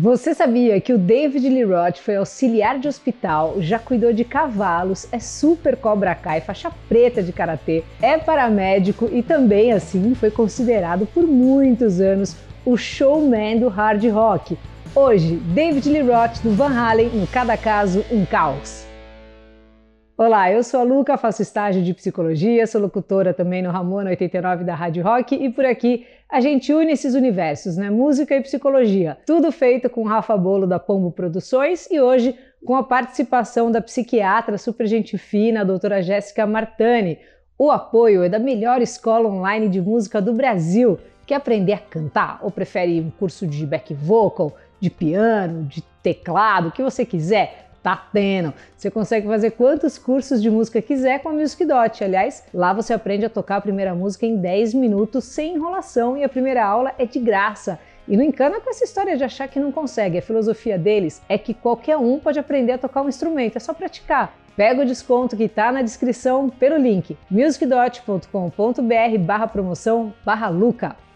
Você sabia que o David Lee Roth foi auxiliar de hospital, já cuidou de cavalos, é super Cobra Kai, faixa preta de karatê, é paramédico e também assim foi considerado por muitos anos o showman do hard rock. Hoje, David Lee do Van Halen no Cada Caso um Caos. Olá, eu sou a Luca, faço estágio de psicologia, sou locutora também no Ramona 89 da Rádio Rock e por aqui a gente une esses universos, né? Música e psicologia. Tudo feito com Rafa Bolo da Pombo Produções e hoje com a participação da psiquiatra super gente fina, a doutora Jéssica Martani. O apoio é da melhor escola online de música do Brasil. Quer aprender a cantar ou prefere um curso de back vocal, de piano, de teclado, o que você quiser? Tá tendo. Você consegue fazer quantos cursos de música quiser com a Music Dot. Aliás, lá você aprende a tocar a primeira música em 10 minutos sem enrolação e a primeira aula é de graça. E não encana com essa história de achar que não consegue. A filosofia deles é que qualquer um pode aprender a tocar um instrumento, é só praticar. Pega o desconto que está na descrição pelo link musicdot.com.br barra promoção barra Luca.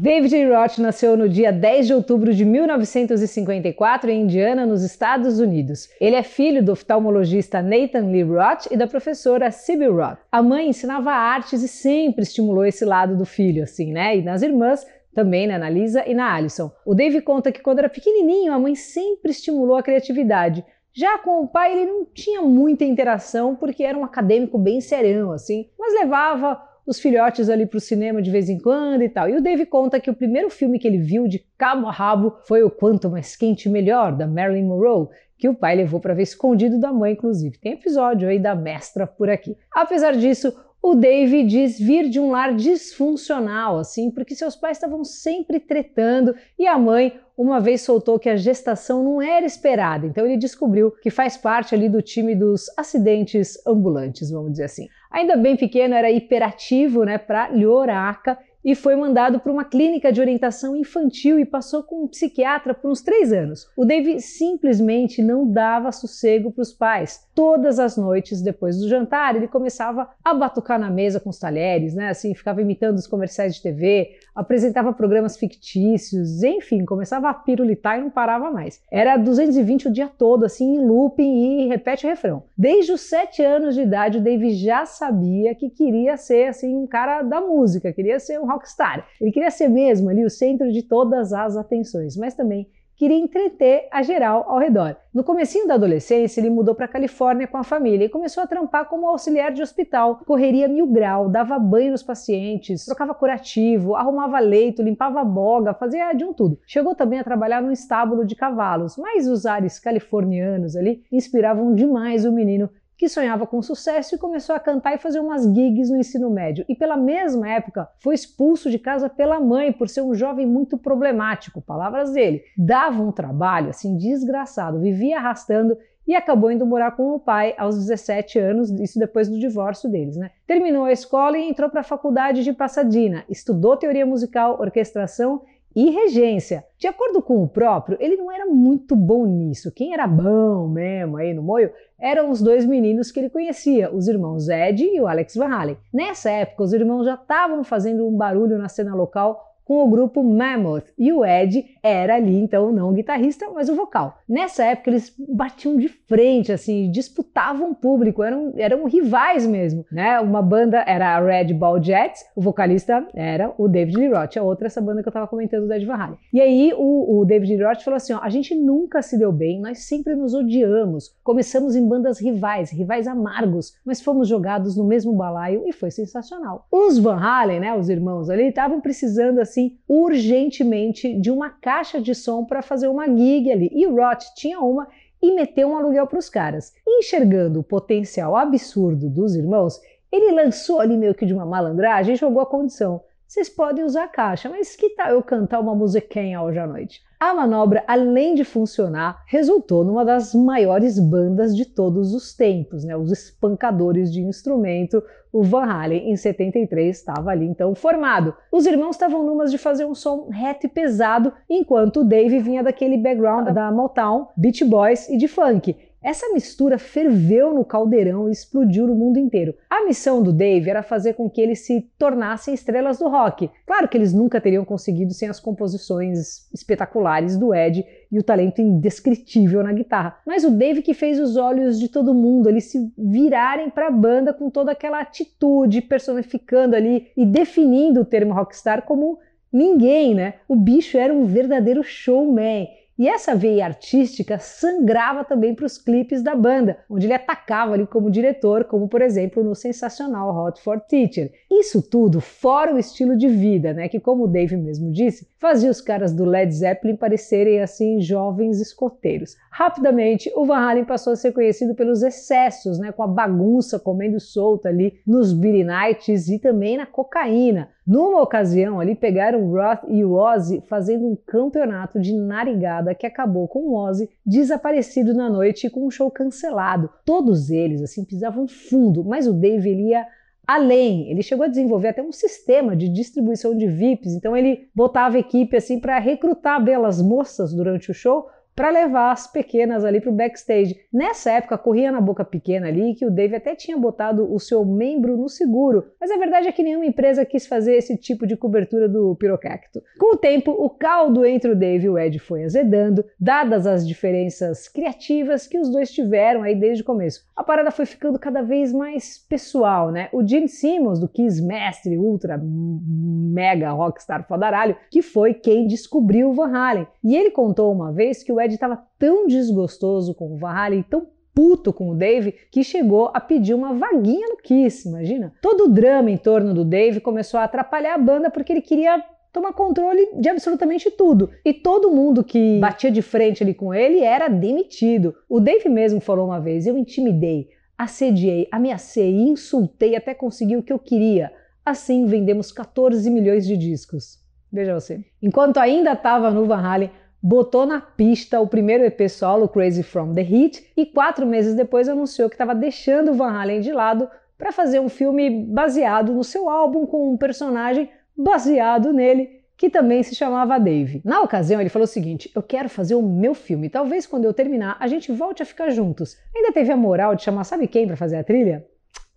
David Roth nasceu no dia 10 de outubro de 1954 em Indiana, nos Estados Unidos. Ele é filho do oftalmologista Nathan Lee Roth e da professora Sybil Roth. A mãe ensinava artes e sempre estimulou esse lado do filho, assim, né? E nas irmãs também, né, na Lisa e na Alison. O Dave conta que quando era pequenininho, a mãe sempre estimulou a criatividade. Já com o pai, ele não tinha muita interação porque era um acadêmico bem serão, assim, mas levava os filhotes ali para o cinema de vez em quando e tal. E o Dave conta que o primeiro filme que ele viu de cabo a rabo foi o Quanto Mais Quente Melhor, da Marilyn Monroe, que o pai levou para ver escondido da mãe, inclusive. Tem episódio aí da mestra por aqui. Apesar disso, o Dave diz vir de um lar disfuncional, assim, porque seus pais estavam sempre tretando e a mãe uma vez soltou que a gestação não era esperada, então ele descobriu que faz parte ali do time dos acidentes ambulantes, vamos dizer assim. Ainda bem pequeno, era hiperativo, né, para Lhoraca e foi mandado para uma clínica de orientação infantil e passou com um psiquiatra por uns três anos. O Dave simplesmente não dava sossego para os pais. Todas as noites, depois do jantar, ele começava a batucar na mesa com os talheres, né? Assim, ficava imitando os comerciais de TV, apresentava programas fictícios, enfim, começava a pirulitar e não parava mais. Era 220 o dia todo, assim, em looping e repete o refrão. Desde os sete anos de idade, o Dave já sabia que queria ser, assim, um cara da música, queria ser um rockstar. Ele queria ser mesmo ali o centro de todas as atenções, mas também queria entreter a geral ao redor. No comecinho da adolescência, ele mudou para a Califórnia com a família e começou a trampar como auxiliar de hospital. Correria mil grau, dava banho nos pacientes, trocava curativo, arrumava leito, limpava boga, fazia de um tudo. Chegou também a trabalhar num estábulo de cavalos, mas os ares californianos ali inspiravam demais o menino que sonhava com sucesso e começou a cantar e fazer umas gigs no ensino médio. E pela mesma época foi expulso de casa pela mãe por ser um jovem muito problemático, palavras dele. Dava um trabalho assim desgraçado, vivia arrastando e acabou indo morar com o pai aos 17 anos, isso depois do divórcio deles, né? Terminou a escola e entrou para a faculdade de Pasadena, estudou teoria musical, orquestração e regência. De acordo com o próprio, ele não era muito bom nisso. Quem era bom mesmo aí no moio eram os dois meninos que ele conhecia, os irmãos Ed e o Alex Van Halen. Nessa época, os irmãos já estavam fazendo um barulho na cena local com o grupo Mammoth e o Ed era ali então não o guitarrista, mas o vocal. Nessa época eles batiam de frente, assim, disputavam o público, eram, eram rivais mesmo, né? Uma banda era a Red Ball Jets, o vocalista era o David Lee Roth, a outra essa banda que eu tava comentando do Ed Van Halen. E aí o, o David Lee Roth falou assim, ó, a gente nunca se deu bem, nós sempre nos odiamos, começamos em bandas rivais, rivais amargos, mas fomos jogados no mesmo balaio e foi sensacional. Os Van Halen, né, os irmãos ali, estavam precisando assim assim urgentemente de uma caixa de som para fazer uma gig ali. E o Roth tinha uma e meteu um aluguel para os caras. Enxergando o potencial absurdo dos irmãos, ele lançou ali meio que de uma malandragem e jogou a condição. Vocês podem usar a caixa, mas que tal eu cantar uma musiquinha hoje à noite? A manobra, além de funcionar, resultou numa das maiores bandas de todos os tempos, né? Os espancadores de instrumento, o Van Halen em 73 estava ali então formado. Os irmãos estavam numas de fazer um som reto e pesado, enquanto o Dave vinha daquele background da Motown, Beach Boys e de funk. Essa mistura ferveu no caldeirão e explodiu no mundo inteiro. A missão do Dave era fazer com que eles se tornassem estrelas do rock. Claro que eles nunca teriam conseguido sem as composições espetaculares do Ed e o talento indescritível na guitarra. Mas o Dave que fez os olhos de todo mundo eles se virarem para a banda com toda aquela atitude, personificando ali e definindo o termo rockstar como ninguém, né? O bicho era um verdadeiro showman. E essa veia artística sangrava também para os clipes da banda, onde ele atacava ali como diretor, como por exemplo no sensacional Hot for Teacher. Isso tudo fora o estilo de vida, né, que como o Dave mesmo disse, fazia os caras do Led Zeppelin parecerem assim jovens escoteiros. Rapidamente, o Van Halen passou a ser conhecido pelos excessos, né, com a bagunça comendo solta ali nos Beaty Nights e também na cocaína. Numa ocasião ali pegaram o Roth e o Ozzy fazendo um campeonato de narigada que acabou com o Ozzy desaparecido na noite com um show cancelado. Todos eles assim pisavam fundo, mas o Dave ele ia além. Ele chegou a desenvolver até um sistema de distribuição de VIPs, então ele botava equipe assim para recrutar belas moças durante o show para levar as pequenas ali para o backstage. Nessa época corria na boca pequena ali que o Dave até tinha botado o seu membro no seguro, mas a verdade é que nenhuma empresa quis fazer esse tipo de cobertura do pirocacto. Com o tempo, o caldo entre o Dave e o Ed foi azedando, dadas as diferenças criativas que os dois tiveram aí desde o começo. A parada foi ficando cada vez mais pessoal, né? O Gene Simmons, do Kiss Mestre Ultra Mega Rockstar Fodaralho, que foi quem descobriu o Van Halen. E ele contou uma vez que o Ed Ed estava tão desgostoso com o Van Halen, tão puto com o Dave, que chegou a pedir uma vaguinha no Kiss, imagina? Todo o drama em torno do Dave começou a atrapalhar a banda porque ele queria tomar controle de absolutamente tudo. E todo mundo que batia de frente ali com ele era demitido. O Dave mesmo falou uma vez: eu intimidei, assediei, ameacei insultei até conseguir o que eu queria. Assim vendemos 14 milhões de discos. Veja você. Enquanto ainda estava no Van Halen, botou na pista o primeiro EP solo, Crazy From The Heat, e quatro meses depois anunciou que estava deixando Van Halen de lado para fazer um filme baseado no seu álbum com um personagem baseado nele, que também se chamava Dave. Na ocasião, ele falou o seguinte: Eu quero fazer o meu filme, talvez quando eu terminar a gente volte a ficar juntos. Ainda teve a moral de chamar, sabe quem para fazer a trilha?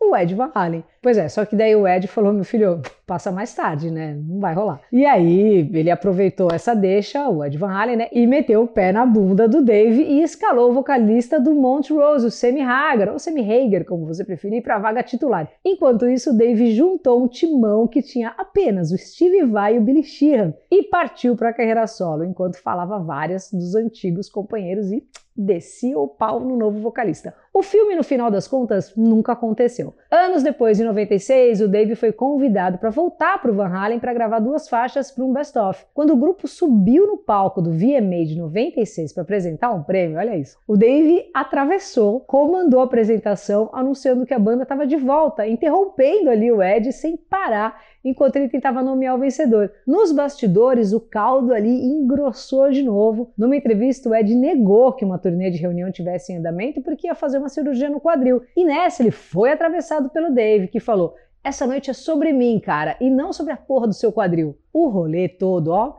O Ed Van Halen. Pois é, só que daí o Ed falou: meu filho, passa mais tarde, né? Não vai rolar. E aí ele aproveitou essa deixa, o Ed Van Halen, né? E meteu o pé na bunda do Dave e escalou o vocalista do Montrose, o Sammy Hagar, ou Sammy Hager, como você preferir, para a vaga titular. Enquanto isso, o Dave juntou um timão que tinha apenas o Steve Vai e o Billy Sheehan e partiu para a carreira solo, enquanto falava várias dos antigos companheiros e descia o pau no novo vocalista. O filme, no final das contas, nunca aconteceu. Anos depois, em 96, o Dave foi convidado para voltar para o Van Halen para gravar duas faixas para um best-of. Quando o grupo subiu no palco do VMA de 96 para apresentar um prêmio, olha isso, o Dave atravessou, comandou a apresentação, anunciando que a banda estava de volta, interrompendo ali o Ed sem parar enquanto ele tentava nomear o vencedor. Nos bastidores, o caldo ali engrossou de novo. Numa entrevista, o Ed negou que uma turnê de reunião tivesse em andamento porque ia fazer uma cirurgia no quadril. E nessa ele foi atravessado pelo Dave, que falou: Essa noite é sobre mim, cara, e não sobre a porra do seu quadril. O rolê todo, ó,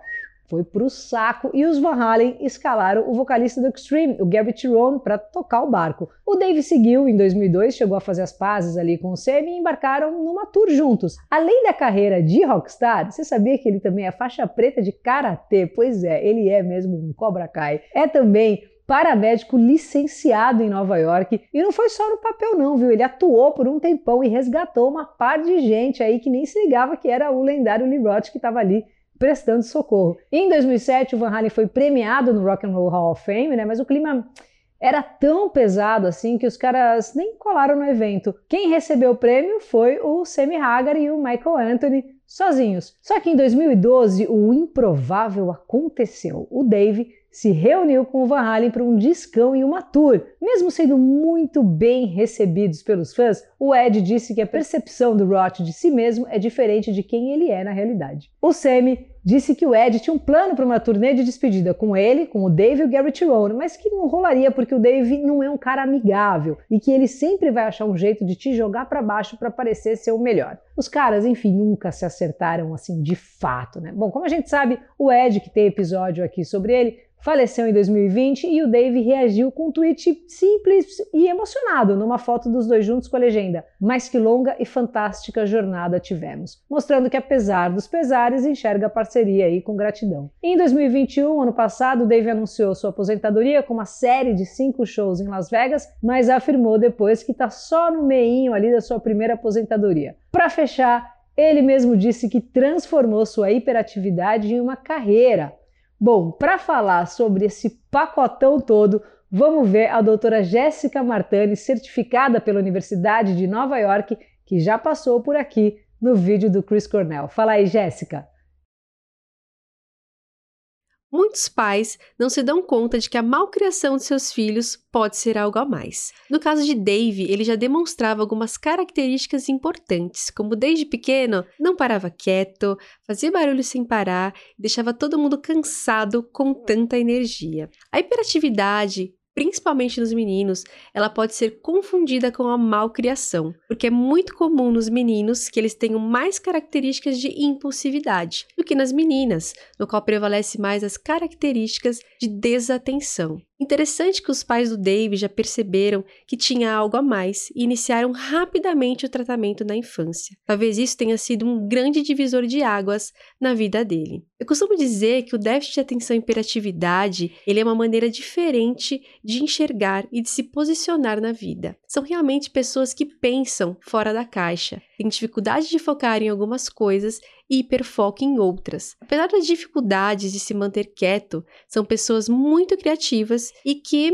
foi pro saco e os Van Halen escalaram o vocalista do Extreme, o Gary Tyrone, para tocar o barco. O Dave seguiu em 2002, chegou a fazer as pazes ali com o Sammy e embarcaram numa tour juntos. Além da carreira de rockstar, você sabia que ele também é faixa preta de karatê? Pois é, ele é mesmo um Cobra Kai. É também paramédico licenciado em Nova York. E não foi só no papel não, viu? Ele atuou por um tempão e resgatou uma par de gente aí que nem se ligava que era o lendário Lee Roth que estava ali prestando socorro. Em 2007, o Van Halen foi premiado no Rock and Roll Hall of Fame, né? Mas o clima era tão pesado assim que os caras nem colaram no evento. Quem recebeu o prêmio foi o Sammy Hagar e o Michael Anthony sozinhos. Só que em 2012 o improvável aconteceu. O Dave se reuniu com o Van Halen para um discão e uma tour. Mesmo sendo muito bem recebidos pelos fãs, o Ed disse que a percepção do Roth de si mesmo é diferente de quem ele é na realidade. O Sammy disse que o Ed tinha um plano para uma turnê de despedida com ele, com o Dave e o Gary Tyrone, mas que não rolaria porque o Dave não é um cara amigável e que ele sempre vai achar um jeito de te jogar para baixo para parecer ser o melhor. Os caras, enfim, nunca se acertaram assim de fato, né? Bom, como a gente sabe, o Ed, que tem episódio aqui sobre ele, faleceu em 2020 e o Dave reagiu com um tweet simples e emocionado numa foto dos dois juntos com a legenda: Mas que longa e fantástica jornada tivemos, mostrando que apesar dos pesares enxerga a parceria aí com gratidão. Em 2021, ano passado, o Dave anunciou sua aposentadoria com uma série de cinco shows em Las Vegas, mas afirmou depois que está só no meinho ali da sua primeira aposentadoria. Para fechar, ele mesmo disse que transformou sua hiperatividade em uma carreira. Bom, para falar sobre esse pacotão todo, vamos ver a doutora Jéssica Martani, certificada pela Universidade de Nova York, que já passou por aqui no vídeo do Chris Cornell. Fala aí, Jéssica. Muitos pais não se dão conta de que a malcriação de seus filhos pode ser algo a mais. No caso de Dave, ele já demonstrava algumas características importantes, como desde pequeno não parava quieto, fazia barulho sem parar e deixava todo mundo cansado com tanta energia. A hiperatividade, principalmente nos meninos, ela pode ser confundida com a malcriação, porque é muito comum nos meninos que eles tenham mais características de impulsividade do que nas meninas, no qual prevalece mais as características de desatenção. Interessante que os pais do Dave já perceberam que tinha algo a mais e iniciaram rapidamente o tratamento na infância. Talvez isso tenha sido um grande divisor de águas na vida dele. Eu costumo dizer que o déficit de atenção e hiperatividade ele é uma maneira diferente de enxergar e de se posicionar na vida. São realmente pessoas que pensam fora da caixa, têm dificuldade de focar em algumas coisas e hiperfoco em outras. Apesar das dificuldades de se manter quieto, são pessoas muito criativas e que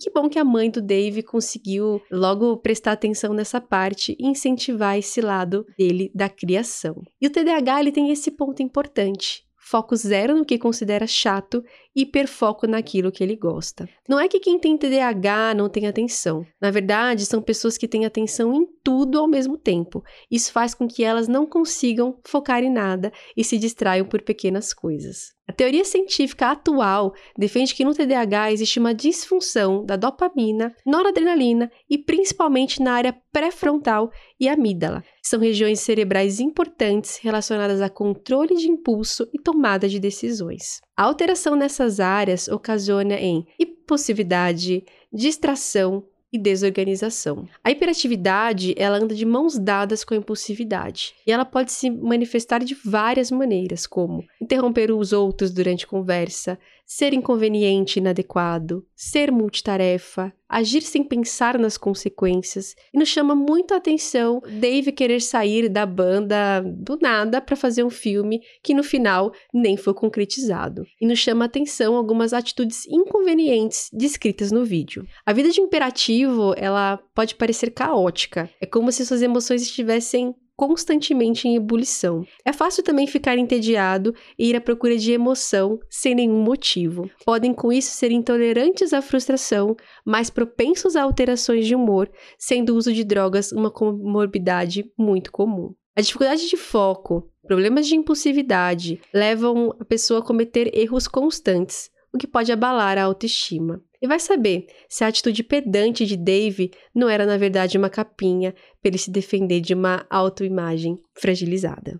que bom que a mãe do Dave conseguiu logo prestar atenção nessa parte e incentivar esse lado dele da criação. E o TDAH ele tem esse ponto importante foco zero no que considera chato hiperfoco naquilo que ele gosta. Não é que quem tem TDAH não tem atenção. Na verdade, são pessoas que têm atenção em tudo ao mesmo tempo. Isso faz com que elas não consigam focar em nada e se distraiam por pequenas coisas. A teoria científica atual defende que no TDAH existe uma disfunção da dopamina, noradrenalina e principalmente na área pré-frontal e amígdala. São regiões cerebrais importantes relacionadas a controle de impulso e tomada de decisões. A alteração nessas áreas ocasiona em impulsividade, distração, e desorganização. A hiperatividade, ela anda de mãos dadas com a impulsividade, e ela pode se manifestar de várias maneiras, como interromper os outros durante conversa, ser inconveniente inadequado, ser multitarefa, agir sem pensar nas consequências. E nos chama muito a atenção Dave querer sair da banda do nada para fazer um filme que no final nem foi concretizado. E nos chama a atenção algumas atitudes inconvenientes descritas no vídeo. A vida de imperativo, ela pode parecer caótica. É como se suas emoções estivessem constantemente em ebulição. É fácil também ficar entediado e ir à procura de emoção sem nenhum motivo. Podem com isso ser intolerantes à frustração, mais propensos a alterações de humor, sendo o uso de drogas uma comorbidade muito comum. A dificuldade de foco, problemas de impulsividade levam a pessoa a cometer erros constantes, o que pode abalar a autoestima. E vai saber se a atitude pedante de Dave não era, na verdade, uma capinha para ele se defender de uma autoimagem fragilizada.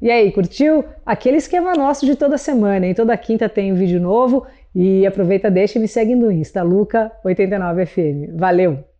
E aí, curtiu? Aquele esquema nosso de toda semana, em toda quinta tem um vídeo novo e aproveita, deixa e me segue no Insta, Luca89FM. Valeu!